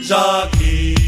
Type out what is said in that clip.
Jackie.